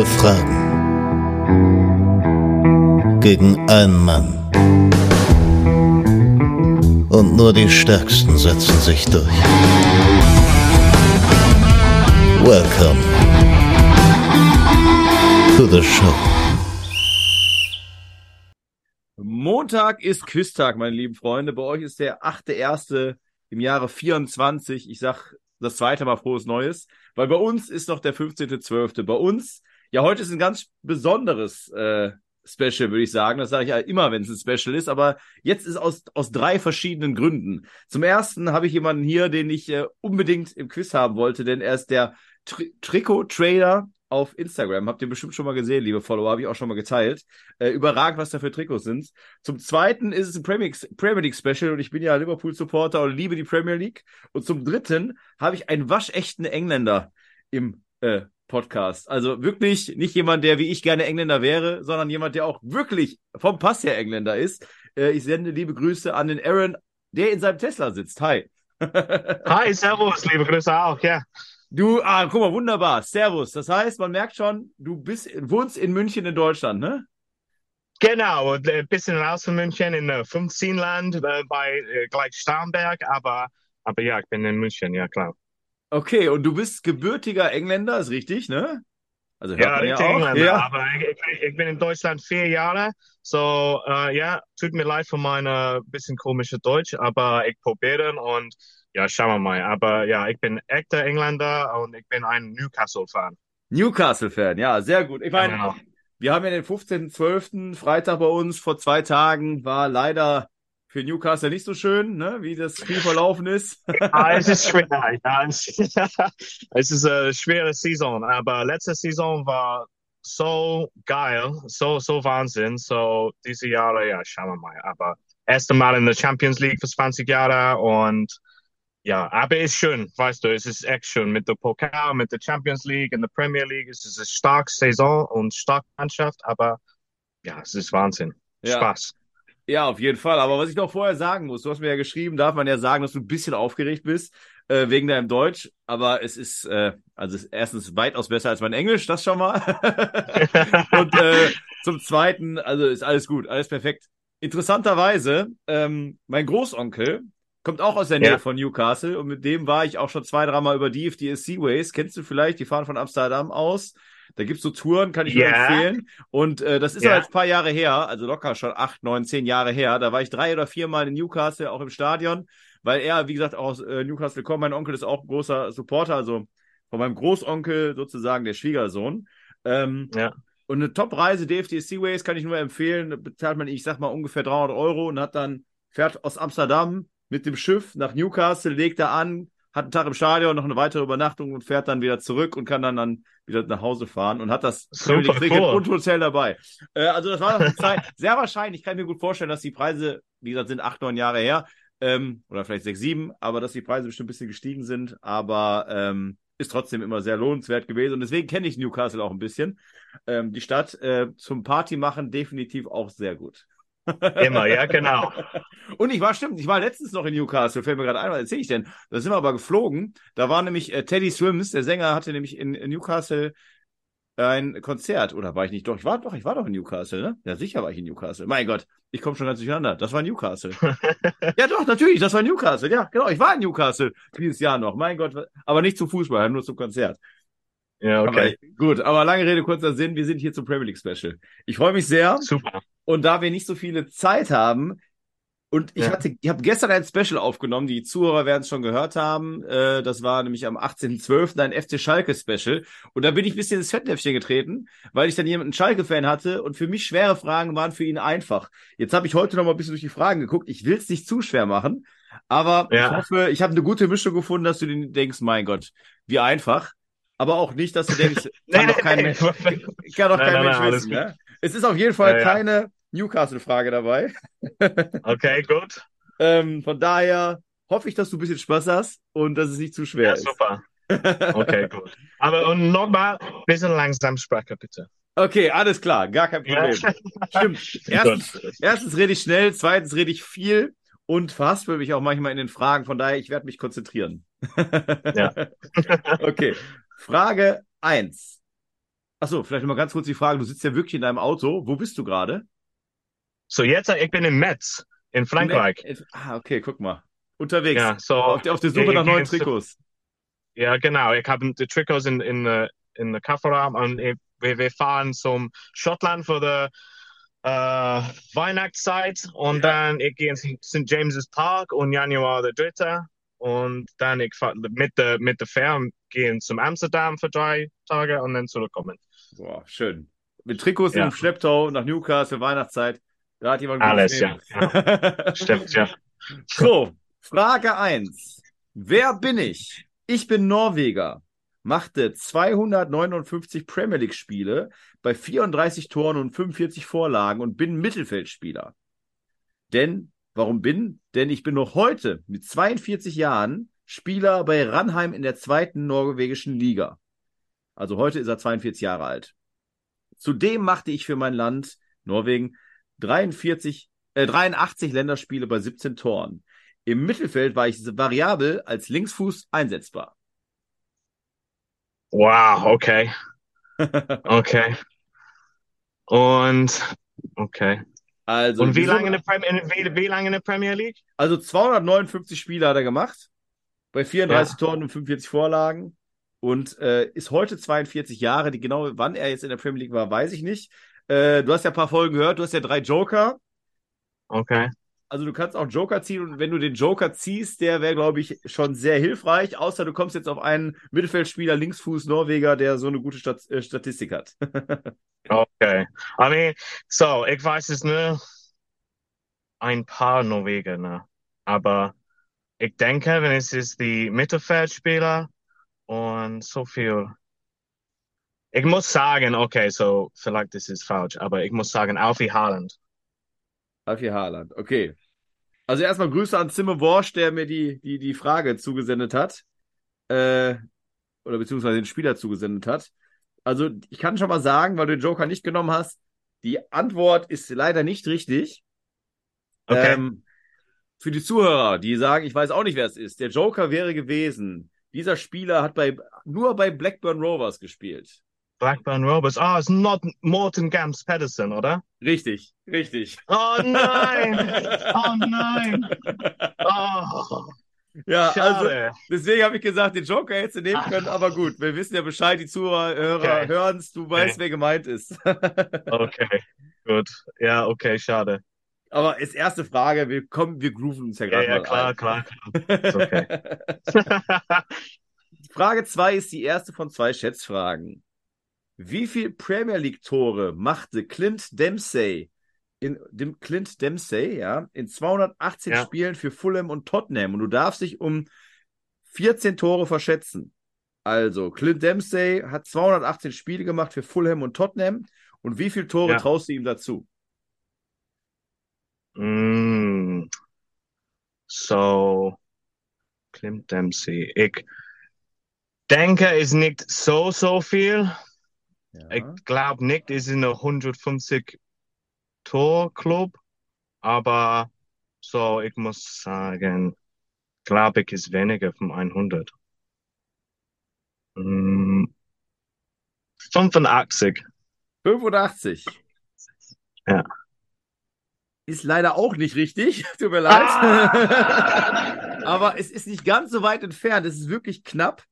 Drei Fragen gegen einen Mann. Und nur die Stärksten setzen sich durch. Welcome to the show. Montag ist Küsstag, meine lieben Freunde. Bei euch ist der 8.1. im Jahre 24. Ich sag das zweite Mal frohes Neues, weil bei uns ist noch der 15.12. Bei uns, ja, heute ist ein ganz besonderes äh, Special, würde ich sagen. Das sage ich ja immer, wenn es ein Special ist, aber jetzt ist aus, aus drei verschiedenen Gründen. Zum ersten habe ich jemanden hier, den ich äh, unbedingt im Quiz haben wollte, denn er ist der Tri Trikot-Trader auf Instagram. Habt ihr bestimmt schon mal gesehen, liebe Follower, habe ich auch schon mal geteilt. Äh, überragend, was da für Trikots sind. Zum zweiten ist es ein Premier, Premier League Special und ich bin ja Liverpool-Supporter und liebe die Premier League. Und zum dritten habe ich einen waschechten Engländer im äh, Podcast. Also wirklich nicht jemand, der wie ich gerne Engländer wäre, sondern jemand, der auch wirklich vom Pass her Engländer ist. Äh, ich sende liebe Grüße an den Aaron, der in seinem Tesla sitzt. Hi. Hi, servus, liebe Grüße auch, ja. Du, ah, guck mal, wunderbar. Servus. Das heißt, man merkt schon, du bist, wohnst in München in Deutschland, ne? Genau, ein bisschen raus von München in äh, 15 Land äh, bei äh, gleich Starnberg, aber, aber ja, ich bin in München, ja klar. Okay, und du bist gebürtiger Engländer, ist richtig, ne? Also ja, man ja. Engländer, ja. aber ich, ich, bin in Deutschland vier Jahre, so äh, ja, tut mir leid für meine bisschen komische Deutsch, aber ich probiere und ja, schauen wir mal. Aber ja, ich bin echter Engländer und ich bin ein Newcastle-Fan. Newcastle-Fan, ja, sehr gut. Ich meine, genau. wir haben ja den 15.12. Freitag bei uns vor zwei Tagen, war leider für Newcastle nicht so schön, ne, wie das Spiel verlaufen ist. ja, es ist schwer. Ja, es ist eine schwere Saison, aber letzte Saison war so geil, so, so Wahnsinn. So, diese Jahre, ja, schauen wir mal. Aber erste Mal in der Champions League für 20 Jahre und ja, aber es ist schön, weißt du, es ist echt schön mit der Pokal, mit der Champions League und der Premier League. Es ist eine starke Saison und starke Mannschaft, aber ja, es ist Wahnsinn. Ja. Spaß. Ja, auf jeden Fall. Aber was ich noch vorher sagen muss, du hast mir ja geschrieben, darf man ja sagen, dass du ein bisschen aufgeregt bist äh, wegen deinem Deutsch. Aber es ist, äh, also ist erstens weitaus besser als mein Englisch, das schon mal. und äh, zum Zweiten, also ist alles gut, alles perfekt. Interessanterweise, ähm, mein Großonkel, Kommt auch aus der Nähe ja. von Newcastle und mit dem war ich auch schon zwei, dreimal über die FDS Seaways. Kennst du vielleicht? Die fahren von Amsterdam aus. Da gibt's so Touren, kann ich yeah. nur empfehlen. Und äh, das ist ja. jetzt ein paar Jahre her, also locker schon acht, neun, zehn Jahre her. Da war ich drei oder viermal in Newcastle, auch im Stadion, weil er, wie gesagt, auch aus äh, Newcastle kommt. Mein Onkel ist auch ein großer Supporter, also von meinem Großonkel sozusagen der Schwiegersohn. Ähm, ja. Und eine Top-Reise, DFD Seaways, kann ich nur empfehlen. Bezahlt man, ich sag mal, ungefähr 300 Euro und hat dann, fährt aus Amsterdam mit dem Schiff nach Newcastle, legt da an, hat einen Tag im Stadion, noch eine weitere Übernachtung und fährt dann wieder zurück und kann dann, dann wieder nach Hause fahren und hat das Super Cricket und Hotel dabei. Äh, also das war noch eine Zeit, sehr wahrscheinlich, ich kann mir gut vorstellen, dass die Preise, wie gesagt, sind acht, neun Jahre her, ähm, oder vielleicht sechs, sieben, aber dass die Preise bestimmt ein bisschen gestiegen sind, aber ähm, ist trotzdem immer sehr lohnenswert gewesen und deswegen kenne ich Newcastle auch ein bisschen. Ähm, die Stadt äh, zum Party machen definitiv auch sehr gut. Immer, ja, genau. Und ich war, stimmt, ich war letztens noch in Newcastle, fällt mir gerade ein, was erzähle ich denn? Da sind wir aber geflogen. Da war nämlich äh, Teddy Swims, der Sänger, hatte nämlich in, in Newcastle ein Konzert. Oder war ich nicht? Doch, ich war doch, ich war doch in Newcastle, ne? Ja, sicher war ich in Newcastle. Mein Gott, ich komme schon ganz durcheinander. Das war Newcastle. ja, doch, natürlich, das war Newcastle. Ja, genau, ich war in Newcastle dieses Jahr noch. Mein Gott, aber nicht zum Fußball, nur zum Konzert. Ja, okay. Aber, gut, aber lange Rede, kurzer Sinn, wir sind hier zum Premier League Special. Ich freue mich sehr. Super. Und da wir nicht so viele Zeit haben, und ich ja. hatte, ich habe gestern ein Special aufgenommen, die Zuhörer werden es schon gehört haben. Äh, das war nämlich am 18.12. ein FC Schalke Special. Und da bin ich ein bisschen ins Fettnäpfchen getreten, weil ich dann jemanden Schalke-Fan hatte und für mich schwere Fragen waren für ihn einfach. Jetzt habe ich heute noch mal ein bisschen durch die Fragen geguckt. Ich will es nicht zu schwer machen, aber ja. ich hoffe, ich habe eine gute Mischung gefunden, dass du den denkst, mein Gott, wie einfach. Aber auch nicht, dass du denkst, kann doch kein Mensch, kann doch kein nein, Mensch nein, wissen. Ne? Es ist auf jeden Fall ja, keine Newcastle-Frage dabei. Okay, gut. ähm, von daher hoffe ich, dass du ein bisschen Spaß hast und dass es nicht zu schwer ja, ist. Super. Okay, gut. Aber und nochmal ein bisschen langsam sprechen, bitte. Okay, alles klar, gar kein Problem. Ja. Stimmt. Erstens, erstens rede ich schnell, zweitens rede ich viel und verhaspel mich auch manchmal in den Fragen. Von daher, ich werde mich konzentrieren. Ja. okay. Frage 1. Achso, vielleicht noch mal ganz kurz die Frage. Du sitzt ja wirklich in deinem Auto. Wo bist du gerade? So jetzt, ich bin in Metz, in Frankreich. In- Ah, okay, guck mal. Unterwegs. Ja, so. Auf, der, auf der Suche ich- nach neuen Trikots. Ja, genau. Ich habe die Trikots in, in, äh, in der Kofferraum und ich, wir, wir fahren zum Schottland für die äh, Weihnachtszeit und Ja. dann ich gehe in St. James's Park und Januar der dritte und dann ich fahr mit der mit der Fähre gehen zum Amsterdam für drei Tage und dann zurückkommen. Boah, schön. Mit Trikots Ja. im Schlepptau nach Newcastle, Weihnachtszeit. Da hat jemand Alles, ja, Leben. Stimmt, ja. So, Frage 1. Wer bin ich? Ich bin Norweger. Machte 259 Premier League Spiele bei 34 Toren und 45 Vorlagen und bin Mittelfeldspieler. Denn, warum bin? Denn ich bin noch heute mit 42 Jahren Spieler bei Ranheim in der zweiten norwegischen Liga. Also heute ist er 42 Jahre alt. Zudem machte ich für mein Land, Norwegen, 43, äh, 83 Länderspiele bei 17 Toren. Im Mittelfeld war ich variabel als Linksfuß einsetzbar. Wow, okay, okay. Und okay. Also, Und wie lange in der Premier, in, wie, wie lange in der Premier League? also 259 Spiele hat er gemacht, bei 34 Toren und 45 Vorlagen und äh, ist heute 42 Jahre. Die genau, wann er jetzt in der Premier League war, weiß ich nicht. Äh, du hast ja ein paar Folgen gehört, du hast ja drei Joker. Okay. Also du kannst auch Joker ziehen und wenn du den Joker ziehst, der wäre, glaube ich, schon sehr hilfreich, außer du kommst jetzt auf einen Mittelfeldspieler, Linksfuß, Norweger, der so eine gute Stat äh, Statistik hat. Okay. I mean, so, ich weiß es nur ein paar Norweger, ne? Aber ich denke, wenn es ist die Mittelfeldspieler und so viel. Ich muss sagen, okay, so, vielleicht ist es falsch, aber ich muss sagen, Alfie Haaland. Alfie Haaland, okay. Also erstmal Grüße an Zimmer Worsch, der mir die, die, die Frage zugesendet hat. Äh, oder beziehungsweise den Spieler zugesendet hat. Also ich kann schon mal sagen, weil du den Joker nicht genommen hast, die Antwort ist leider nicht richtig. Okay. Ähm, für die Zuhörer, die sagen, ich weiß auch nicht, wer es ist, der Joker wäre gewesen. Dieser Spieler hat bei, nur bei Blackburn Rovers gespielt. Blackburn Rovers. Ah, es ist not Morten Gams Pedersen, oder? Richtig, richtig. Oh nein! Oh nein! Oh, Ja, also schade. deswegen habe ich gesagt, den Joker hättest du nehmen können, aber gut, wir wissen ja Bescheid, die Zuhörer Okay. hören es, du weißt, Okay. wer gemeint ist. Okay, gut. Ja, okay, schade. aber als erste Frage, wir kommen, wir grooven uns ja Ja, gerade ja, mal klar, ein. klar, klar. Ist okay. Frage 2 ist die erste von zwei Schätzfragen. Wie viel Premier League Tore machte Clint Dempsey in dem Clint Dempsey, ja, in 218 Ja. Spielen für Fulham und Tottenham und du darfst dich um 14 Tore verschätzen. Also, Clint Dempsey hat 218 Spiele gemacht für Fulham und Tottenham und wie viele Tore Ja. traust du ihm dazu? Mm. So, Clint Dempsey. Ich denke, ist nicht so, so viel. Ich glaube nicht, ist in der 150 Tor Club, aber so, ich muss sagen, glaube ich, ist weniger von 100. Mm. 85. 85. Ja. Ist leider auch nicht richtig. Tut mir leid. Aber es ist nicht ganz so weit entfernt. Es ist wirklich knapp.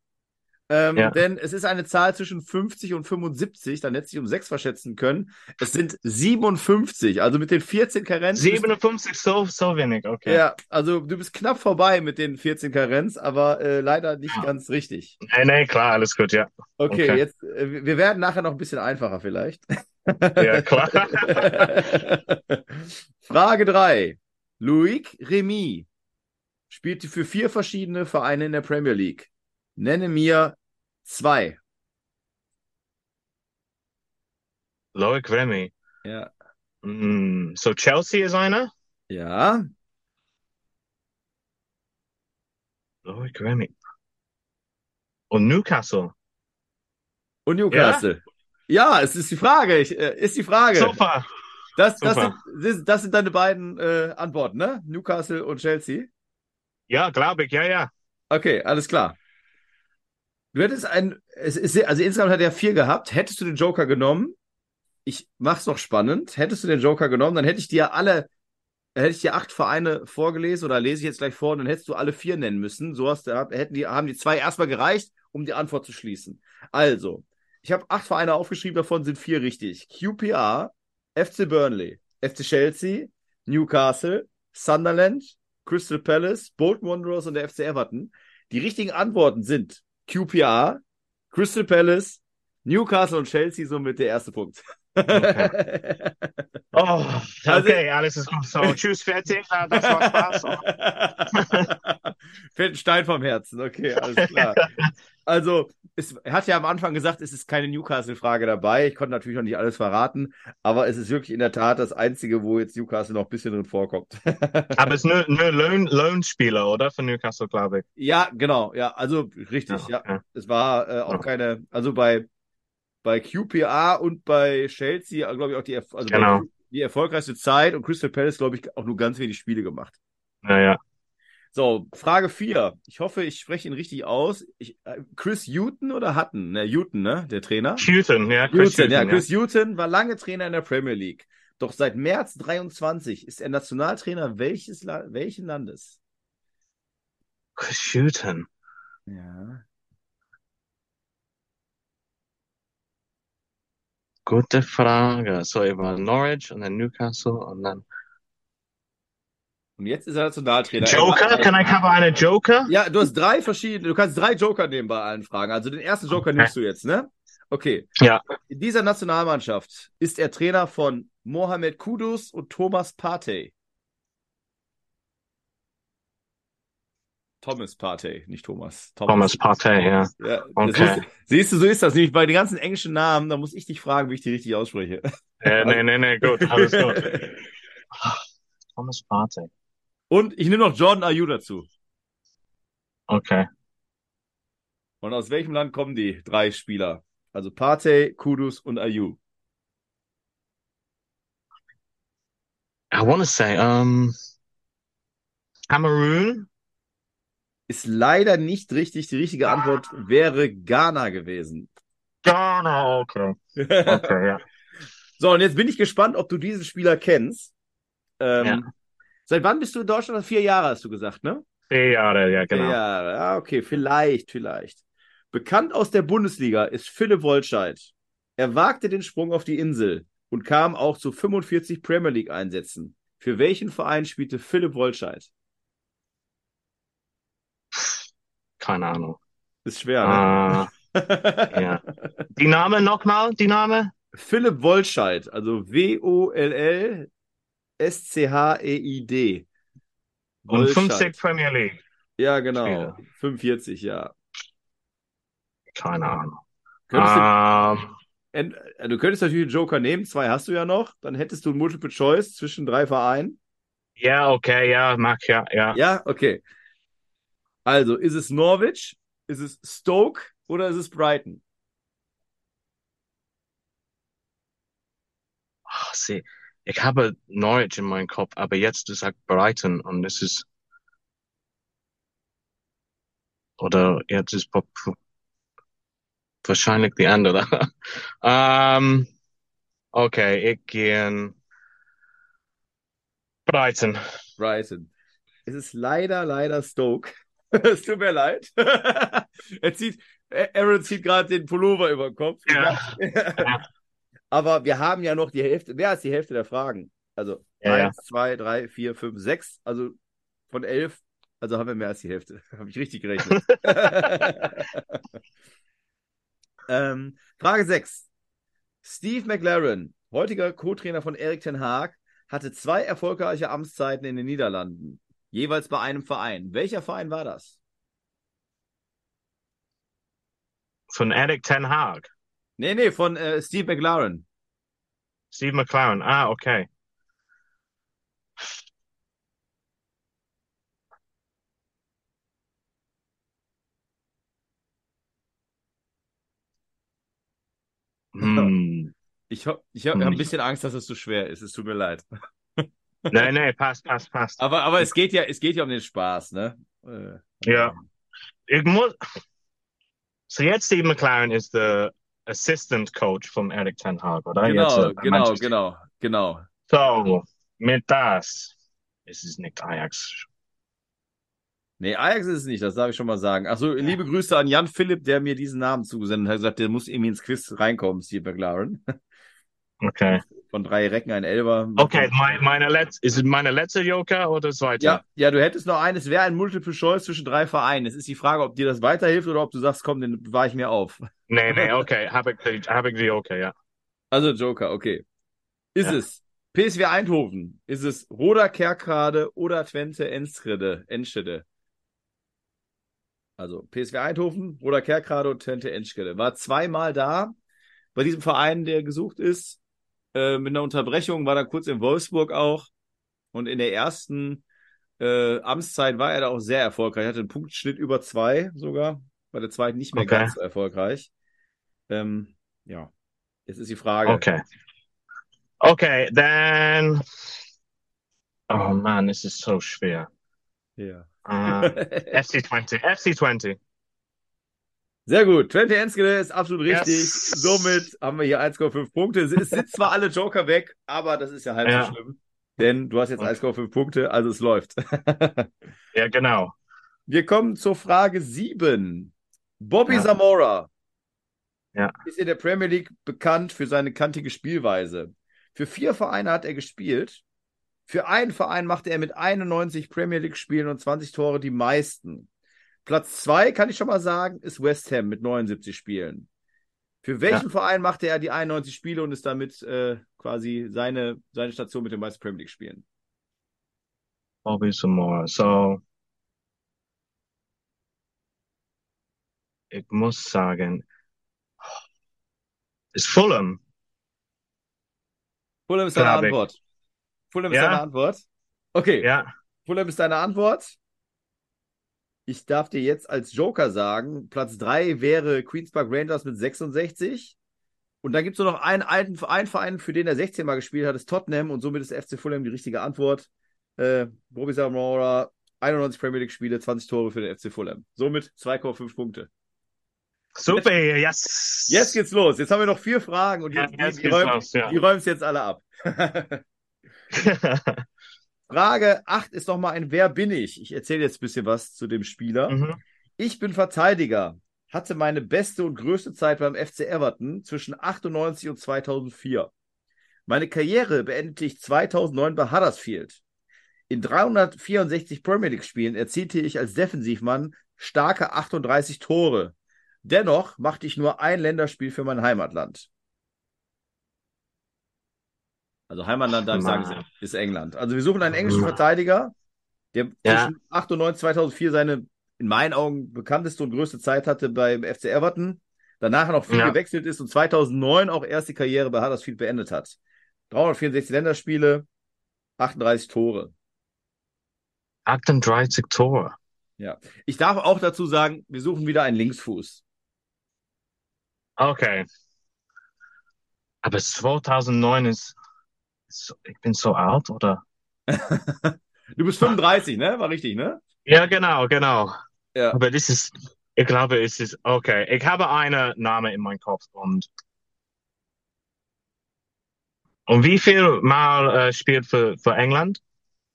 Ähm, Ja. Denn es ist eine Zahl zwischen 50 und 75. Dann hätte sich um 6 verschätzen können. Es sind 57. Also mit den 14 Karenz. bist- 57, so, so wenig, okay. Ja, also du bist knapp vorbei mit den 14 Karenz, aber äh, leider nicht Ja. ganz richtig. Nee, nee, klar, alles gut, ja. Okay, Okay. jetzt, äh, wir werden nachher noch ein bisschen einfacher vielleicht. Ja, klar. Frage 3. Loic Remy spielte für vier verschiedene Vereine in der Premier League. Nenne mir zwei. Loic Remy. Ja. Mm, so Chelsea ist einer? Ja. Loic Remy. Und Newcastle. Und Newcastle. Ja, es ist die Frage. Ich, äh, ist die Frage. Super. Das, das, sind, super. das, das sind deine beiden äh, Antworten, ne? Newcastle und Chelsea. Ja, glaube ich, ja, ja. Okay, alles klar. Du hättest ein, es ist, also insgesamt hat er vier gehabt. Hättest du den Joker genommen, ich mach's noch spannend, hättest du den Joker genommen, dann hätte ich dir alle, hätte ich dir acht Vereine vorgelesen oder lese ich jetzt gleich vor und dann hättest du alle vier nennen müssen. So hast du, hätten die, haben die zwei erstmal gereicht, um die Antwort zu schließen. Also, ich habe acht Vereine aufgeschrieben, davon sind vier richtig. QPR, FC Burnley, FC Chelsea, Newcastle, Sunderland, Crystal Palace, Bolton Wanderers und der FC Everton. Die richtigen Antworten sind QPR, Crystal Palace, Newcastle und Chelsea, somit der erste Punkt. Okay. oh, okay, alles ist gut. So, tschüss, fertig. Das war Spaß. Fällt ein Stein vom Herzen. Okay, alles klar. Also, es, er hat ja am Anfang gesagt, es ist keine Newcastle-Frage dabei. Ich konnte natürlich noch nicht alles verraten, aber es ist wirklich in der Tat das Einzige, wo jetzt Newcastle noch ein bisschen drin vorkommt. aber es ist nur, nur Lohnspieler, oder? Für Newcastle, glaube ich. Ja, genau. Ja, also richtig. Ja, ja. Es war äh, auch keine, also bei bei QPA und bei Chelsea, glaube ich, auch die, also genau. die erfolgreichste Zeit und Crystal Palace, glaube ich, auch nur ganz wenig Spiele gemacht. Naja. So, Frage 4. Ich hoffe, ich spreche ihn richtig aus. Ich, äh, Chris Hutton oder Hutton? Ne, Hutton, ne? Der Trainer? Hutton, ja. Chris Hutton, ja. Chris ja. Hutton war lange Trainer in der Premier League. Doch seit März 23 ist er Nationaltrainer welches La welchen Landes? Chris Hutton. Ja. Gute Frage. So, ich war Norwich und dann Newcastle und dann. Und jetzt ist er Nationaltrainer. Joker? Kann ich habe eine Joker? Ja, du hast drei verschiedene, du kannst drei Joker nehmen bei allen Fragen. Also den ersten Joker nimmst du jetzt, ne? Okay. Ja. In dieser Nationalmannschaft ist er Trainer von Mohamed Kudus und Thomas Partey. Thomas Partey, nicht Thomas. Thomas, Thomas Partey, ja. ja okay. Muss, siehst du, so ist das nämlich bei den ganzen englischen Namen, da muss ich dich fragen, wie ich die richtig ausspreche. Äh, nee, nee, nee, gut, alles gut. Thomas Partey. Und ich nehme noch Jordan Ayu dazu. Okay. Und aus welchem Land kommen die drei Spieler? Also Partey, Kudus und Ayu. I want to say, um, Cameroon ist leider nicht richtig. Die richtige Antwort wäre Ghana gewesen. Ghana, okay. Okay, ja. So, und jetzt bin ich gespannt, ob du diesen Spieler kennst. Ähm, ja. Seit wann bist du in Deutschland? Vier Jahre hast du gesagt, ne? Vier Jahre, ja, genau. Vier Jahre, ja, okay, vielleicht, vielleicht. Bekannt aus der Bundesliga ist Philipp Wolscheid. Er wagte den Sprung auf die Insel und kam auch zu 45 Premier League Einsätzen. Für welchen Verein spielte Philipp Wolscheid? Keine Ahnung. Ist schwer, ne? Uh, ja. Die Name nochmal, die Name? Philipp Wollscheid, also W-O-L-L-S-C-H-E-I-D. Und 50 Premier League. Ja, genau. Spieler. 45, ja. Keine Ahnung. Könntest um, du, äh, du könntest natürlich einen Joker nehmen, zwei hast du ja noch, dann hättest du ein Multiple Choice zwischen drei Vereinen. Ja, okay, ja, mag ja, ja. Ja, okay. Also, ist es Norwich, ist es Stoke oder ist es Brighton? Ach, see, ich habe Norwich in meinem Kopf, aber jetzt du sagst Brighton und es ist oder jetzt ist wahrscheinlich die andere. um, okay, ich gehe Brighton. Brighton. Es ist leider, leider Stoke. es tut mir leid. er zieht, Aaron zieht gerade den Pullover über den Kopf. Ja. Aber wir haben ja noch die Hälfte, mehr als die Hälfte der Fragen. Also ja, eins, ja. zwei, drei, vier, fünf, sechs. Also von elf, also haben wir mehr als die Hälfte. Habe ich richtig gerechnet. ähm, Frage sechs. Steve McLaren, heutiger Co-Trainer von Erik Ten Haag, hatte zwei erfolgreiche Amtszeiten in den Niederlanden. Jeweils bei einem Verein. Welcher Verein war das? Von Eric Ten Hag. Nee, nee, von äh, Steve McLaren. Steve McLaren, ah, okay. Hm. Ich, ich, ich habe ein bisschen Angst, dass es zu schwer ist. Es tut mir leid. Nein, nein, passt, passt, passt. Aber, aber es geht ja, es geht ja um den Spaß, ne? Äh, ja. Ich muss. So jetzt Steve McLaren ist der Assistant Coach vom Eric Ten Hag, oder? Genau, jetzt, äh, genau, genau, genau. So, mit das ist es nicht Ajax. Nee, Ajax ist es nicht, das darf ich schon mal sagen. Achso, liebe Grüße an Jan Philipp, der mir diesen Namen zugesendet hat. Er hat gesagt, der muss irgendwie ins Quiz reinkommen, Steve McLaren. Okay. Von drei Recken ein Elber. Okay, mein, meine letzte, ist es meine letzte Joker oder zweite? Ja, ja, du hättest noch einen. Es wäre ein Multiple Choice zwischen drei Vereinen. Es ist die Frage, ob dir das weiterhilft oder ob du sagst, komm, den bewahre ich mir auf. Nee, nee, okay, habe ich, die- hab ich die Joker, ja. Also Joker, okay. Ist Ja. es PSW Eindhoven? Ist es Roda Kerkrade oder Twente Enschede? Enschede? Also PSW Eindhoven, Roda Kerkrade und Twente Enschede. War zweimal da bei diesem Verein, der gesucht ist. Äh, mit einer Unterbrechung war er kurz in Wolfsburg auch. Und in der ersten äh, Amtszeit war er da auch sehr erfolgreich. Hatte einen Punktschnitt über zwei sogar. Bei der zweiten nicht mehr Okay. ganz so erfolgreich. Ähm, ja, jetzt ist die Frage. Okay. Okay, then. Oh man, this is so schwer. Ja. Uh, FC20, FC20. Sehr gut. Twente Enskede ist absolut richtig. Yes. Somit haben wir hier 1,5 Punkte. Es es sind zwar alle Joker weg, aber das ist ja halb Ja. so schlimm. Denn du hast jetzt Okay. 1,5 Punkte, also es läuft. Ja, genau. Wir kommen zur Frage 7. Bobby Ja. Zamora Ja. ist in der Premier League bekannt für seine kantige Spielweise. Für vier Vereine hat er gespielt. Für einen Verein machte er mit 91 Premier League Spielen und 20 Tore die meisten. Platz zwei kann ich schon mal sagen, ist West Ham mit 79 Spielen. Für welchen Verein machte er die 91 Spiele und ist damit äh, quasi seine, seine Station mit den meisten Premier League Spielen? Bobby Zamora. So. Ich muss sagen. Ist Fulham. Fulham ist deine ich. Antwort. Fulham ist Ja. deine Antwort. Okay. Ja. Fulham ist deine Antwort. Ich darf dir jetzt als Joker sagen, Platz 3 wäre Queens Park Rangers mit 66. Und dann gibt es nur noch einen alten einen Verein, für den er 16 Mal gespielt hat, ist Tottenham. Und somit ist FC Fulham die richtige Antwort. Äh, Bobby Zamora, 91 Premier League Spiele, 20 Tore für den FC Fulham. Somit 2,5 Punkte. Super, yes. Jetzt geht's los. Jetzt haben wir noch vier Fragen und Ja, die, jetzt die, räumen, ja. die räumen es jetzt alle ab. Frage 8 ist nochmal ein Wer bin ich? Ich erzähle jetzt ein bisschen was zu dem Spieler. mhm. Ich bin Verteidiger, hatte meine beste und größte Zeit beim FC Everton zwischen 98 und 2004. Meine Karriere beendete ich 2009 bei Huddersfield. In 364 Premier League Spielen erzielte ich als Defensivmann starke 38 Tore. Dennoch machte ich nur ein Länderspiel für mein Heimatland. Also Heimatland, darf ich sagen, ist- England. Also wir suchen einen englischen. Verteidiger, der Ja. zwischen 98 2004 seine in meinen Augen bekannteste und größte Zeit hatte beim FC Everton, danach noch viel Ja. gewechselt ist und 2009 auch erst die Karriere bei Huddersfield beendet hat. 364 Länderspiele, 38 Tore. 38 Tore. Ich darf auch dazu sagen, wir suchen wieder einen Linksfuß. Okay. Aber 2009 ist, ist ich bin so alt, oder? Du bist 35, ne? War richtig, ne? Ja, genau, genau. Ja. Aber das ist, ich glaube, es ist, okay. Ich habe einen Namen in meinem Kopf und, und wie viel Mal äh, spielt für, für England?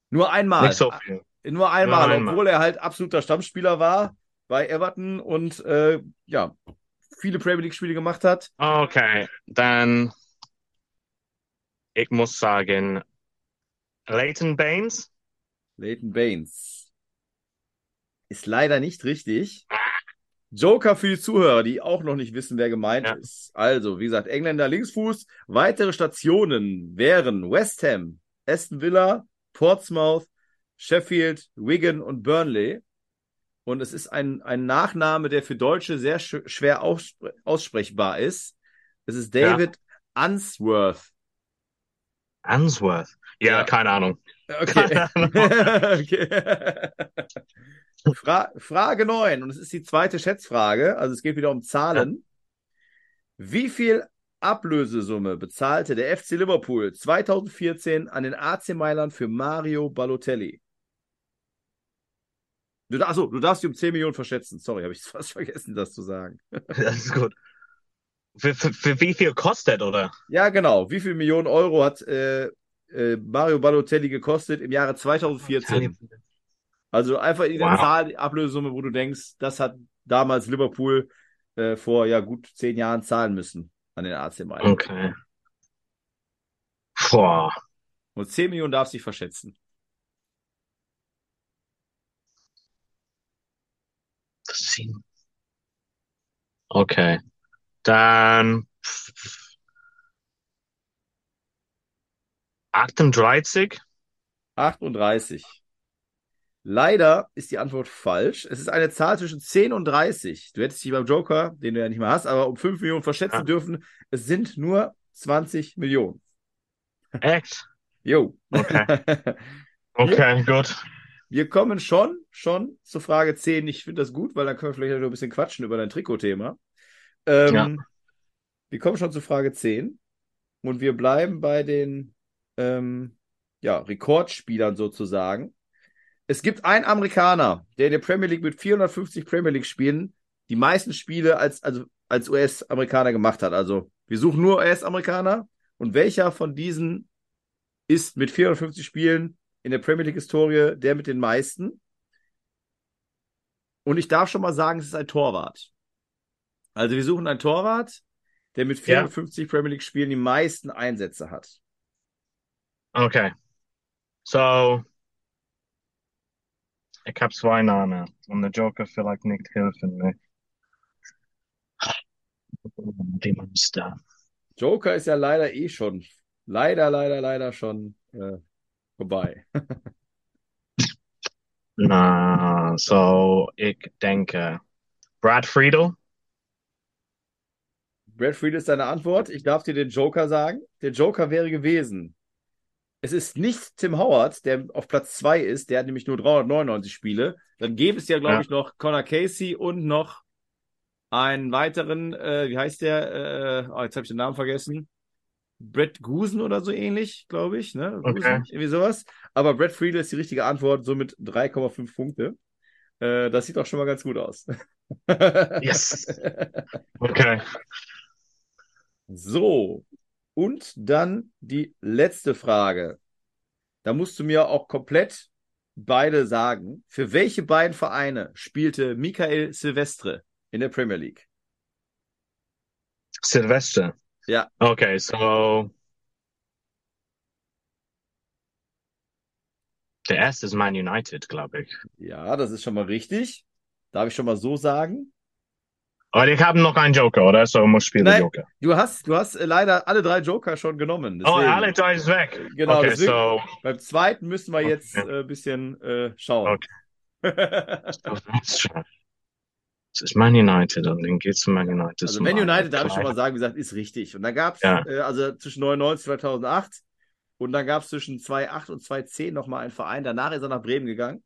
Nur einmal. Nicht so viel. Nur einmal, Nur einmal. obwohl er halt absoluter Stammspieler war bei Everton und äh, ja, viele Premier League-Spiele gemacht hat. Okay, dann, ich muss sagen, Leighton Baines? Leighton Baines. Ist leider nicht richtig. Joker für die Zuhörer, die auch noch nicht wissen, wer gemeint Ja. ist. Also, wie gesagt, Engländer Linksfuß. Weitere Stationen wären West Ham, Aston Villa, Portsmouth, Sheffield, Wigan und Burnley. Und es ist ein, ein Nachname, der für Deutsche sehr sch schwer ausspre aussprechbar ist. Es ist David Unsworth. Answorth? Ja, Ja. keine Ahnung. Okay. okay. Fra Frage 9, und es ist die zweite Schätzfrage, also es geht wieder um Zahlen. Wie viel Ablösesumme bezahlte der FC Liverpool 2014 an den AC Mailand für Mario Balotelli? Du, achso, du darfst die um 10 Millionen verschätzen. Sorry, habe ich fast vergessen, das zu sagen. Das ist gut. Für, für, für wie viel kostet, oder? Ja, genau. Wie viel Millionen Euro hat äh, äh, Mario Balotelli gekostet im Jahre 2014? Also einfach in der Wow. Zahl, die Ablösesumme, wo du denkst, das hat damals Liverpool äh, vor ja gut zehn Jahren zahlen müssen an den AC Mailand. Okay. Boah. Und 10 Millionen darfst du dich verschätzen. Sind- Okay. Dann 38? 38. Leider ist die Antwort falsch. Es ist eine Zahl zwischen 10 und 30. Du hättest dich beim Joker, den du ja nicht mehr hast, aber um 5 Millionen verschätzen Ja. dürfen. Es sind nur 20 Millionen. Echt? Jo. Okay. Okay, gut. Wir kommen schon, schon zur Frage 10. Ich finde das gut, weil dann können wir vielleicht noch ein bisschen quatschen über dein Trikotthema. Ähm, Ja. Wir kommen schon zur Frage 10. Und wir bleiben bei den ähm, ja, Rekordspielern sozusagen. Es gibt einen Amerikaner, der in der Premier League mit 450 Premier League Spielen die meisten Spiele als, also, als US-Amerikaner gemacht hat. Also wir suchen nur US-Amerikaner. Und welcher von diesen ist mit 450 Spielen in der Premier League-Historie der mit den meisten? Und ich darf schon mal sagen, es ist ein Torwart. Also wir suchen einen Torwart, der mit Ja. 450 Premier League-Spielen die meisten Einsätze hat. Okay. So. Ich habe zwei Namen und der Joker vielleicht nicht helfen mir. Die Monster. Joker ist ja leider eh schon, leider, leider, leider schon äh, vorbei. Na, so ich denke. Brad Friedel? Brad Fried ist deine Antwort. Ich darf dir den Joker sagen. Der Joker wäre gewesen. Es ist nicht Tim Howard, der auf Platz 2 ist. Der hat nämlich nur 399 Spiele. Dann gäbe es ja, glaube Ja. ich, noch Connor Casey und noch einen weiteren, äh, wie heißt der? Äh, oh, jetzt habe ich den Namen vergessen. Brett Gusen oder so ähnlich, glaube ich. Ne? Gusen, Okay. irgendwie sowas. Aber Brad Friedel ist die richtige Antwort, somit 3,5 Punkte. Äh, das sieht doch schon mal ganz gut aus. Yes. Okay. So, und dann die letzte Frage. Da musst du mir auch komplett beide sagen. Für welche beiden Vereine spielte Michael Silvestre in der Premier League? Sylvester. Ja. Okay, so. Der erste ist Man United, glaube ich. Ja, das ist schon mal richtig. Darf ich schon mal so sagen? Aber ich habe noch einen Joker, oder? So muss spielen Nein. Joker. Du hast, du hast äh, leider alle drei Joker schon genommen. Oh, Deswegen, alle drei ist weg. Genau, Okay, deswegen- so. beim zweiten müssen wir jetzt Okay. äh, ein bisschen äh, schauen. Sylvester. Das ist Man United und dann geht's zu Man United. Also Man United, darf ich schon mal sagen, wie gesagt, ist richtig. Und dann gab es, Ja. äh, also zwischen 99 und 2008 und dann gab es zwischen 2008 und 2010 nochmal einen Verein. Danach ist er nach Bremen gegangen.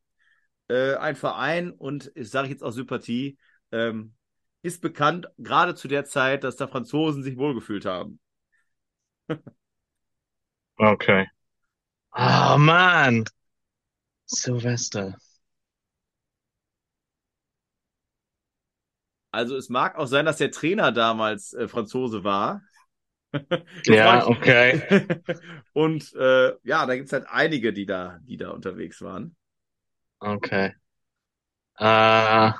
Äh, ein Verein und ich sage jetzt aus Sympathie, ähm, ist bekannt, gerade zu der Zeit, dass da Franzosen sich wohlgefühlt haben. Okay. Oh man. Sylvester. Also es mag auch sein, dass der Trainer damals äh, Franzose war. Ja, okay. und äh, ja, da gibt es halt einige, die da, die da unterwegs waren. Okay. Äh.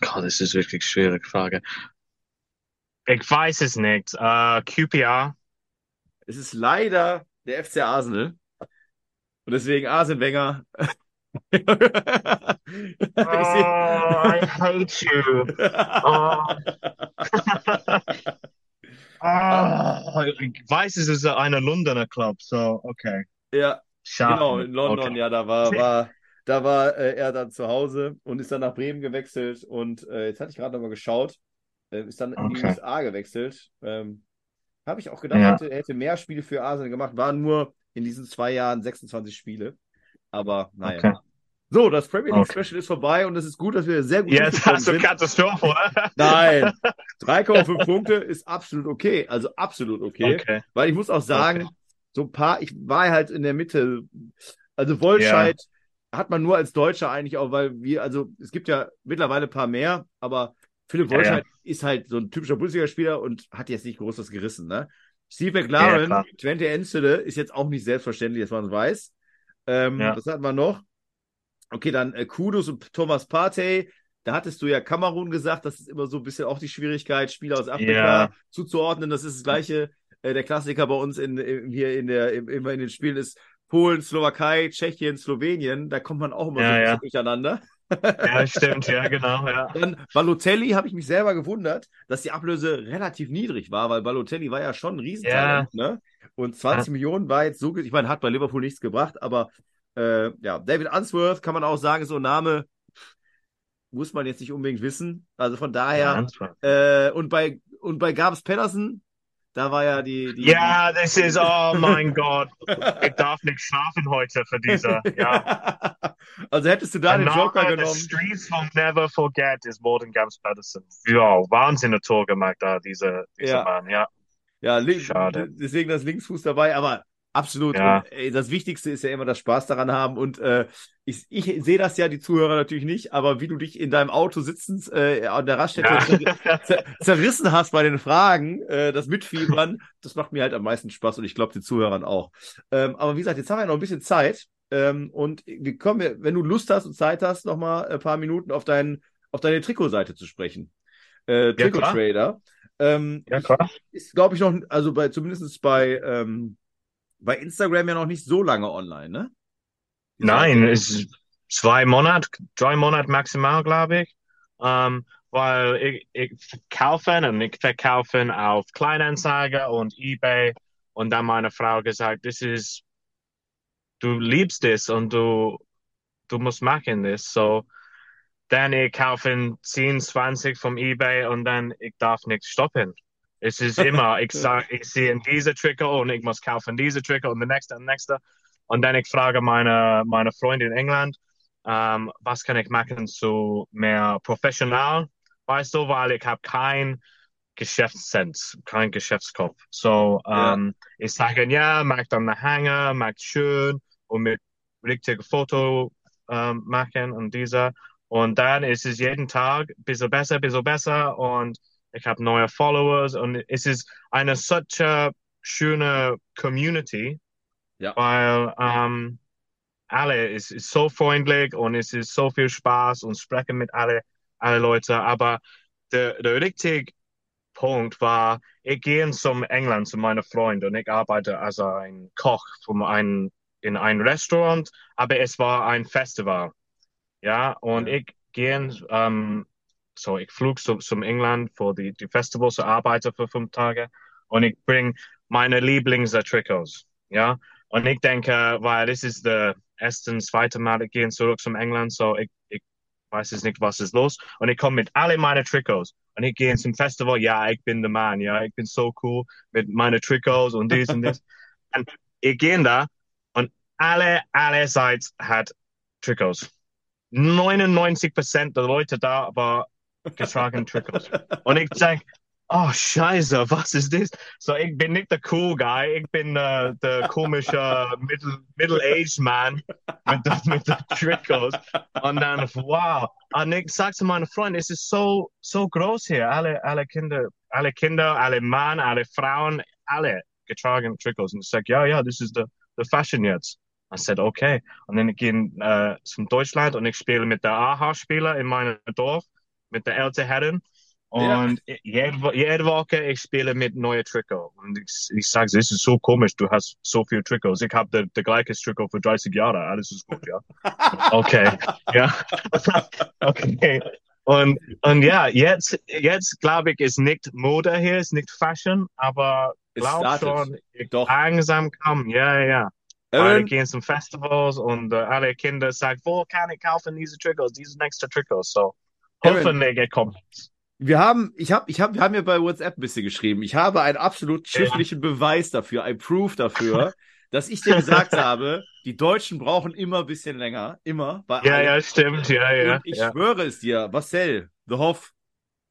Gott, das ist wirklich eine schwierige Frage. Ich weiß es nicht. Äh, QPR. Es ist leider der FC Arsenal. Und deswegen Arsene Wenger. ich Oh, I hate you. Oh. oh, ich weiß, es ist ein Londoner Club, so, okay. ja, Schade. genau, in London, Okay. ja, da war, war, da war äh, er dann zu Hause und ist dann nach Bremen gewechselt. Und äh, jetzt hatte ich gerade nochmal geschaut, äh, ist dann in die Okay. USA gewechselt. Ähm, Habe ich auch gedacht, Ja. hätte, er hätte mehr Spiele für Arsenal gemacht, waren nur in diesen zwei Jahren 26 Spiele. Aber naja. Okay. So, das Premier League Okay. Special ist vorbei und es ist gut, dass wir sehr gut Jetzt hast du. Katastrophe, oder? Nein, 3,5 Punkte ist absolut okay. Also absolut okay. Okay. Weil ich muss auch sagen, so ein paar, ich war halt in der Mitte. Also Wolscheid hat man nur als Deutscher eigentlich auch, weil wir, also es gibt ja mittlerweile ein paar mehr, aber Philipp Ja, Wolscheid ja. ist halt so ein typischer Bundesligaspieler und hat jetzt nicht groß was gerissen, ne? Steve McLaren, klar. Twente Enschede ist jetzt auch nicht selbstverständlich, dass man es weiß. Ähm, Ja. Was hatten wir noch? Okay, dann äh, Kudos und Thomas Partey. Da hattest du ja Kamerun gesagt, das ist immer so ein bisschen auch die Schwierigkeit, Spieler aus Afrika Ja. zuzuordnen. Das ist das gleiche. Äh, der Klassiker bei uns in, in, hier in der, im, immer in den Spielen ist Polen, Slowakei, Tschechien, Slowenien. Da kommt man auch immer Ja, so ein bisschen ja. durcheinander. Ja, stimmt, ja, genau, ja. Dann Balotelli habe ich mich selber gewundert, dass die Ablöse relativ niedrig war, weil Balotelli war ja schon ein Riesentalent, ne? Und 20 Millionen war jetzt so, ich meine, hat bei Liverpool nichts gebracht, aber äh, ja, David Unsworth kann man auch sagen, so ein Name, muss man jetzt nicht unbedingt wissen. Also von daher, äh, und bei und bei Gabs Pedersen, da war ja die, die Ja, this is, oh mein Gott. Ich darf nicht schlafen heute für diese. Ja. also hättest du da den Joker the genommen. Streets will never forget is Morgan Gams Pedersen. Ja, Wahnsinn, Tor gemacht da, dieser, dieser Ja. Mann, ja. Ja, Schade. deswegen das Linksfuß dabei, aber absolut. Ja. Und, ey, das Wichtigste ist ja immer das Spaß daran haben. Und äh, ich, ich sehe das ja, die Zuhörer natürlich nicht, aber wie du dich in deinem Auto sitzend äh, an der Raststätte zer zer zerrissen hast bei den Fragen, äh, das Mitfiebern, das macht mir halt am meisten Spaß und ich glaube den Zuhörern auch. Ähm, aber wie gesagt, jetzt haben wir ja noch ein bisschen Zeit. Ähm, und wir kommen, wenn du Lust hast und Zeit hast, noch mal ein paar Minuten auf, dein, auf deine Trikotseite zu sprechen. Äh, klar. Trikot-Trader. Ähm, Ja, klar. ist, glaube ich, noch, also bei, zumindest bei, ähm, bei Instagram ja noch nicht so lange online, ne? Die Nein, es ist zwei Monate, drei Monate maximal, glaube ich. Ähm, weil ich, ich kaufe und ich verkaufe auf Kleinanzeiger und eBay. Und dann meine Frau gesagt, das ist, du liebst es und du, du musst machen das. So, dann ich kaufe 10, 20 vom eBay und dann ich darf nicht stoppen. Es ist immer, ich sag, ich sehe diese Trikot und ich muss kaufen diese Trikot und der nächste und nächste. Und dann ich frage meine, meine Freunde in England, ähm, was kann ich machen zu mehr professional, weißt du, weil ich habe kein Geschäftssens, kein Geschäftskopf. So, Ja. ähm, ich sage, ja, mach dann eine Hanger, mach schön und mit richtigen Foto ähm, machen und dieser. Und dann ist es jeden Tag ein bisschen besser, ein bisschen besser und ich habe neue Followers und es ist eine solche schöne Community, Ja. weil ähm, alle es ist so freundlich und es ist so viel Spaß und sprechen mit alle alle Leute. Aber der der richtige Punkt war, ich gehe zum England zu meiner Freundin und ich arbeite als ein Koch von ein, in einem Restaurant, aber es war ein Festival. Ja, und Ja. ich gehe, ähm, so ich flog zu, zum England für die, die Festival zu arbeiten für fünf Tage und ich bringe meine Lieblings-Trikots. Ja, und ich denke, weil das ist der erste, zweite Mal, ich gehe zurück zum England, so ich, ich weiß es nicht, was ist los. Und ich komme mit alle meine Trikots. Und ich gehe zum Festival, ja, ich bin der Mann, ja, ich bin so cool mit meinen Trikots und dies und das. und ich gehe da und alle, alle Seiten hat Trikots. 99 Prozent der Leute da war getragen Trikots. Und ich denke, oh Scheiße, was ist das? So, ich bin nicht der cool guy, ich bin äh, der komische middle, middle-aged man mit, den Trikots. Und dann, wow. Und ich sag zu meinen Freunden, es ist so, so groß hier. Alle, alle Kinder, alle Kinder, alle Mann, alle Frauen, alle getragen Trikots. Und ich sag, ja, ja, das ist der, Fashion jetzt. I said, okay. Und dann gehe ich äh, zum Deutschland und ich spiele mit der AHA-Spieler in meinem Dorf, mit der älteren Herren. Ja. Und jede, Wo- jede Woche ich spiele mit neuen Trikot. Und ich, ich sage, das ist so komisch, du hast so viel Trikots. Ich habe der, der gleiche Trikot für 30 Jahre, alles ist gut, ja. Okay, ja. okay. Und, und ja, jetzt, jetzt glaube ich, ist nicht Mode hier, ist nicht Fashion, aber Es glaub startet. schon, ich Doch. langsam kommen, ja, ja, ja. Aaron, wir gehen zum Festivals und äh, alle Kinder sagen, wo kann ich kaufen diese Trikots, diese nächste Trikots, so. Aaron. Hoffentlich er kommt. wir haben, ich habe, ich habe, wir haben ja bei WhatsApp ein bisschen geschrieben. Ich habe einen absolut schriftlichen Beweis dafür, ein Proof dafür, dass ich dir gesagt habe, die Deutschen brauchen immer ein bisschen länger, immer. Bei Ja, allen. ja, stimmt, ja, ja. Und ich ja. schwöre es dir, Marcel, The Hoff,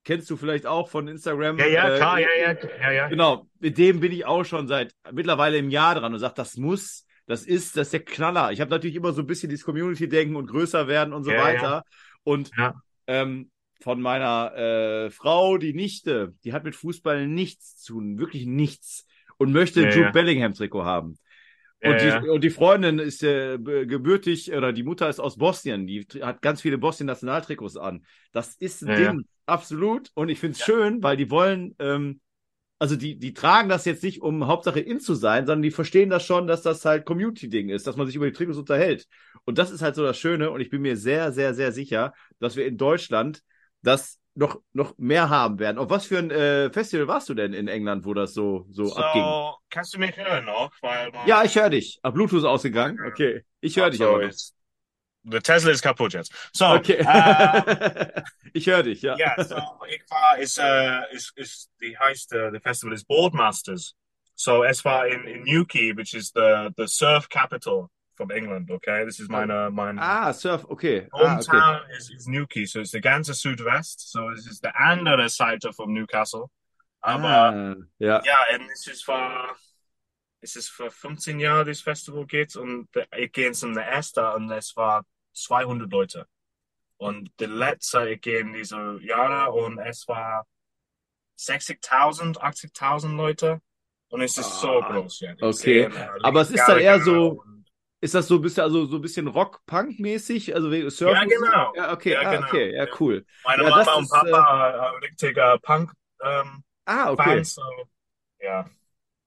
kennst du vielleicht auch von Instagram. Ja, ja, äh, klar, ja, ja, ja, ja. Genau, mit dem bin ich auch schon seit mittlerweile im Jahr dran und sage, das muss, Das ist, das ist der Knaller. Ich habe natürlich immer so ein bisschen dieses Community-Denken und größer werden und so Ja, weiter. ja. Und Ja. Ähm, von meiner äh, Frau, die Nichte, die hat mit Fußball nichts zu tun, wirklich nichts. Und möchte Ja, Jude ja. Bellingham-Trikot haben. Ja, Und die, ja. und die Freundin ist äh, gebürtig, oder die Mutter ist aus Bosnien, die hat ganz viele Bosnien-Nationaltrikots an. Das ist ein Ding, absolut. Und ich finde es schön, weil die wollen, ähm, also die, die tragen das jetzt nicht, um Hauptsache in zu sein, sondern die verstehen das schon, dass das halt Community-Ding ist, dass man sich über die Trikots unterhält. Und das ist halt so das Schöne. Und ich bin mir sehr, sehr, sehr sicher, dass wir in Deutschland das noch, noch mehr haben werden. Auf was für ein äh, Festival warst du denn in England, wo das so, so, abging? So, kannst du mich hören noch? Weil Ja, ich höre dich. Ah, Bluetooth ist ausgegangen. Okay. Ich höre dich aber. The Tesla ist kaputt jetzt. So, Okay. ähm, ich höre dich, ja. ja, so, ich war, ist, äh, ist, ist, die heißt, äh, the festival is Boardmasters. So, es war in, in Newquay, which is the, the surf capital from England, okay? This is meine, mein Ah, Surf, okay. Ah, okay. hometown is, is Newquay, so it's the ganze Südwest, so es ist der andere Seite von Newcastle. Aber, Ah, ja. ja, und es ist vor, es ist vor 15 Jahren, das Festival geht und ich gehe zum ersten und es war 200 Leute. Und der letzte, ich gehe in diese Jahre und es war 60.000, 80.000 Leute. Und es ist so Ah, groß, ja. Okay. sehe, äh, Aber es ist dann eher so- Ist das so ein bisschen, also so ein bisschen Rock-Punk-mäßig? Also Surf? Ja, genau. Ja, okay, Ja, ah, genau. okay, ja, cool. Meine Ja, das Mama und ist, Papa, äh, richtiger Punk, ähm, Ah, okay. Fans, so, ja.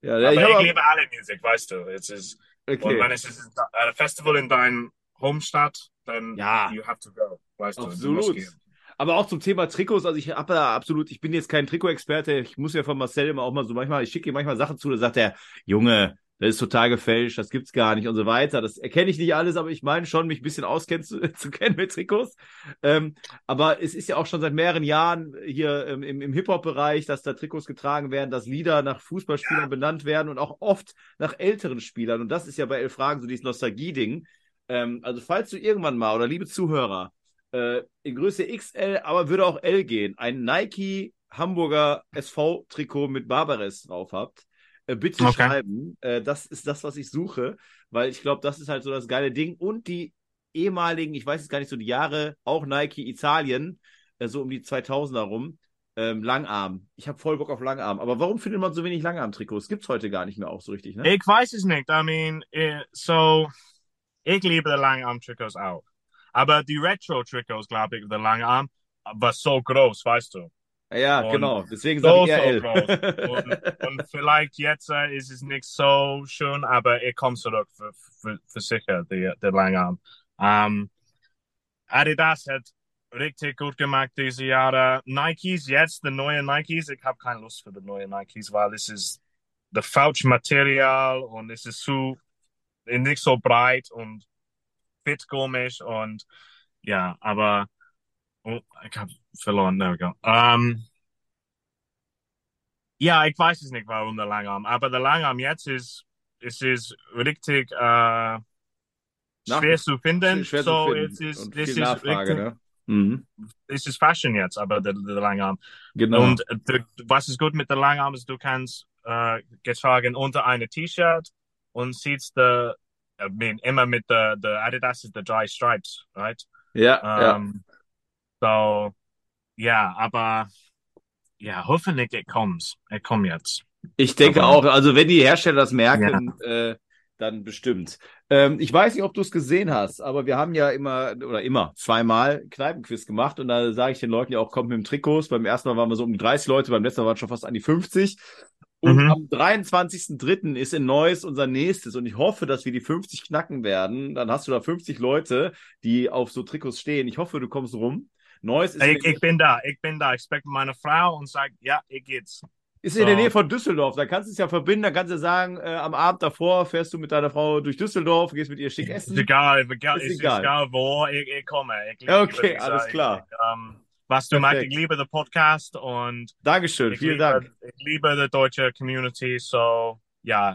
Ja, Aber ich ich, liebe alle Musik, weißt du. Es ist, Und okay. wenn es ist ein Festival in deinem Homestadt, dann Ja. you have to go, weißt du. Du Absolut. gehen. Aber auch zum Thema Trikots, also ich habe da absolut, ich bin jetzt kein Trikot-Experte, ich muss ja von Marcel immer auch mal so manchmal, ich schicke ihm manchmal Sachen zu, da sagt er, Junge, das ist total gefälscht, das gibt's gar nicht und so weiter. Das erkenne ich nicht alles, aber ich meine schon, mich ein bisschen auskennen zu, zu kennen mit Trikots. Ähm, aber es ist ja auch schon seit mehreren Jahren hier im, im Hip-Hop-Bereich, dass da Trikots getragen werden, dass Lieder nach Fußballspielern benannt werden und auch oft nach älteren Spielern. Und das ist ja bei Elf Fragen so dieses Nostalgie-Ding. Ähm, also falls du irgendwann mal, oder liebe Zuhörer, äh, in Größe XL, aber würde auch L gehen, ein Nike Hamburger SV-Trikot mit Barbares drauf habt, bitte Okay. schreiben. Äh, das ist das, was ich suche, weil ich glaube, das ist halt so das geile Ding. Und die ehemaligen, ich weiß jetzt gar nicht so die Jahre, auch Nike Italien, äh, so um die 2000er rum, ähm, Langarm. Ich habe voll Bock auf Langarm. Aber warum findet man so wenig Langarm-Trikots? Gibt's heute gar nicht mehr auch so richtig, ne? Ich weiß es nicht. I mean, eh, so, ich liebe die Langarm-Trikots auch. Aber die Retro-Trikots, glaube ich, der Langarm, war so groß, weißt du. Ja, Und genau. Deswegen so, sage ich eher so. Und, und vielleicht jetzt äh, ist es nicht so schön, aber ich komme zurück für, für, für sicher, der, der Langarm. Ähm, Adidas hat richtig gut gemacht diese Jahre. Nikes jetzt, die neuen Nikes, ich habe keine Lust für die neuen Nikes, weil es ist the falsch Material und es ist zu nicht so breit und fit komisch und ja, aber oh, ich habe verloren. There we go. Ähm, ja, ich weiß es nicht, warum der Langarm, aber der Langarm jetzt ist es ist richtig äh, Nach- schwer zu finden. Schwer so, zu finden. ist, und viel Nachfrage, richtig, ne? Mhm. es ist Fashion jetzt, aber der, der Langarm. Genau. Und äh, du, was ist gut mit der Langarm ist, du kannst äh, getragen unter eine T-Shirt und siehst der, I mean, immer mit der, der Adidas ist der Dry Stripes, right? ja, ja. Ähm, So, ja, aber ja, hoffentlich es kommt. Es kommt jetzt. Ich denke aber- auch, also wenn die Hersteller das merken, äh, dann bestimmt. Ähm, ich weiß nicht, ob du es gesehen hast, aber wir haben ja immer oder immer zweimal Kneipenquiz gemacht und da sage ich den Leuten ja auch, kommt mit dem Trikots. Beim ersten Mal waren wir so um die 30 Leute, beim letzten Mal waren es schon fast an die 50. Und Mhm. am 23.03. ist in Neuss unser nächstes und ich hoffe, dass wir die 50 knacken werden. Dann hast du da 50 Leute, die auf so Trikots stehen. Ich hoffe, du kommst rum. Neuss ist, Ich, ich bin da, ich bin da. Ich spreche mit meiner Frau und sage, ja, ich geht's. ist in der so. Nähe von Düsseldorf. Da kannst du es ja verbinden. Da kannst du sagen, äh, am Abend davor fährst du mit deiner Frau durch Düsseldorf, gehst mit ihr schick Ist essen. egal, egal, Ist ist egal. egal wo, ich, ich komme. Ich okay, alles klar. Ich, ähm, was du magst, ich liebe den Podcast und Dankeschön, vielen liebe, Dank. ich liebe die deutsche Community, so ja,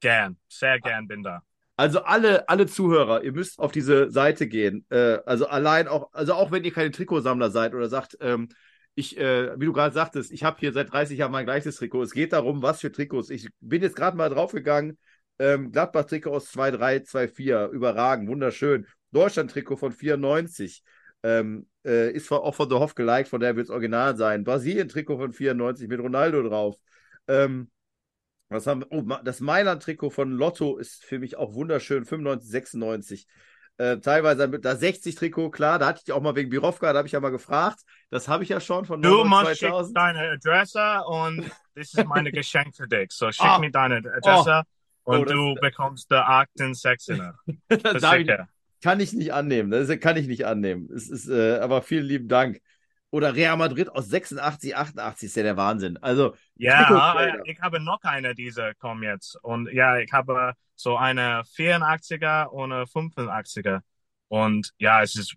gern, sehr gern bin da. Also alle, alle Zuhörer, ihr müsst auf diese Seite gehen. Äh, also allein auch, also auch wenn ihr keine Trikotsammler seid oder sagt, ähm, ich, äh, wie du gerade sagtest, ich habe hier seit 30 Jahren mein gleiches Trikot. Es geht darum, was für Trikots. Ich bin jetzt gerade mal draufgegangen. Ähm, Gladbach-Trikot aus 2-3, 2-4, überragend, wunderschön. Deutschland-Trikot von 94. Ähm, äh, ist auch von The Hoff geliked, von der wird es original sein. Brasilien-Trikot von 94 mit Ronaldo drauf. Ähm, was haben? Oh, das Mailand-Trikot von Lotto ist für mich auch wunderschön, 95, 96. Äh, teilweise mit da 60 Trikot, klar, da hatte ich auch mal wegen Birovka, da habe ich ja mal gefragt. Das habe ich ja schon von Du musst schicken deine Adresse und das ist meine Geschenk für dich. So schick oh. mir deine Adresse oh. und oh, du bekommst die Akten 16er. kann ich nicht annehmen. Das kann ich nicht annehmen. Es ist, äh, aber vielen lieben Dank. Oder Real Madrid aus 86, 88 ist ja der Wahnsinn. Also, ja, ich habe noch eine dieser kommen jetzt. Und ja, ich habe so eine 84er und eine 85er. Und ja, es ist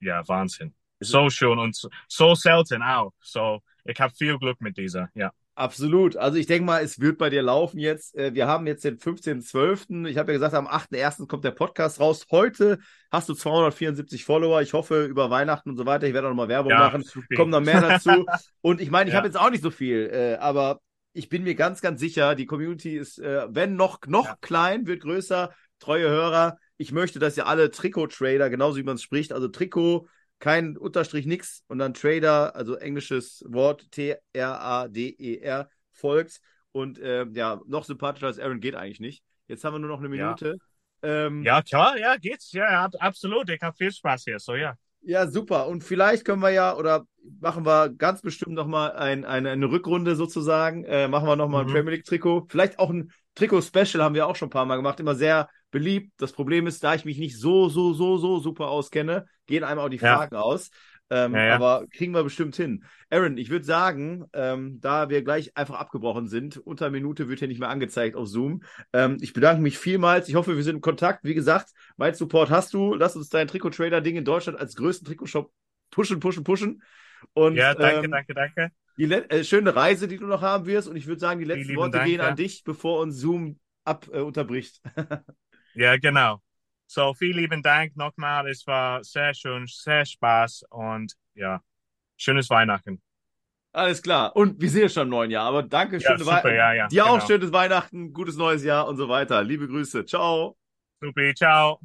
ja Wahnsinn. So schön und so, so selten auch. So, ich habe viel Glück mit dieser, ja. Absolut. Also ich denke mal, es wird bei dir laufen jetzt. Äh, wir haben jetzt den 15.12. Ich habe ja gesagt, am 8.1. kommt der Podcast raus. Heute hast du 274 Follower. Ich hoffe, über Weihnachten und so weiter. Ich werde auch nochmal Werbung ja, machen. Super. Kommen noch mehr dazu. und ich meine, ich ja. habe jetzt auch nicht so viel, äh, aber ich bin mir ganz, ganz sicher, die Community ist, äh, wenn noch, noch ja. klein, wird größer. Treue Hörer. Ich möchte, dass ihr alle Trikot-Trader, genauso wie man es spricht, also Trikot, kein Unterstrich, nix und dann Trader, also englisches Wort T-R-A-D-E-R, e folgt. Und äh, ja, noch sympathischer als Aaron geht eigentlich nicht. Jetzt haben wir nur noch eine Minute. Ja, ähm, ja klar, ja, geht's. Ja, absolut. Ich habe viel Spaß hier, so ja. Ja, super. Und vielleicht können wir ja, oder machen wir ganz bestimmt nochmal ein, ein, eine Rückrunde sozusagen. Äh, machen wir nochmal mhm. ein Premier League-Trikot. Vielleicht auch ein Trikot-Special haben wir auch schon ein paar Mal gemacht. Immer sehr beliebt. Das Problem ist, da ich mich nicht so, so, so, so super auskenne, gehen einem auch die Fragen ja. aus. Ähm, ja, ja. Aber kriegen wir bestimmt hin. Aaron, ich würde sagen, ähm, da wir gleich einfach abgebrochen sind, unter Minute wird hier nicht mehr angezeigt auf Zoom. Ähm, ich bedanke mich vielmals. Ich hoffe, wir sind in Kontakt. Wie gesagt, mein Support hast du. Lass uns dein Trikot-Trader-Ding in Deutschland als größten Trikotshop pushen, pushen, pushen. Und, ja, danke, ähm, danke, danke. Die äh, schöne Reise, die du noch haben wirst. Und ich würde sagen, die letzten Worte Dank, gehen ja. an dich, bevor uns Zoom ab äh, unterbricht. ja, genau. So, vielen lieben Dank nochmal. Es war sehr schön, sehr Spaß und ja, schönes Weihnachten. Alles klar. Und wir sehen uns schon im neuen Jahr. Aber danke, ja, schöne Weihnachten. Ja, ja, Dir genau. auch schönes Weihnachten, gutes neues Jahr und so weiter. Liebe Grüße. Ciao. Super, ciao.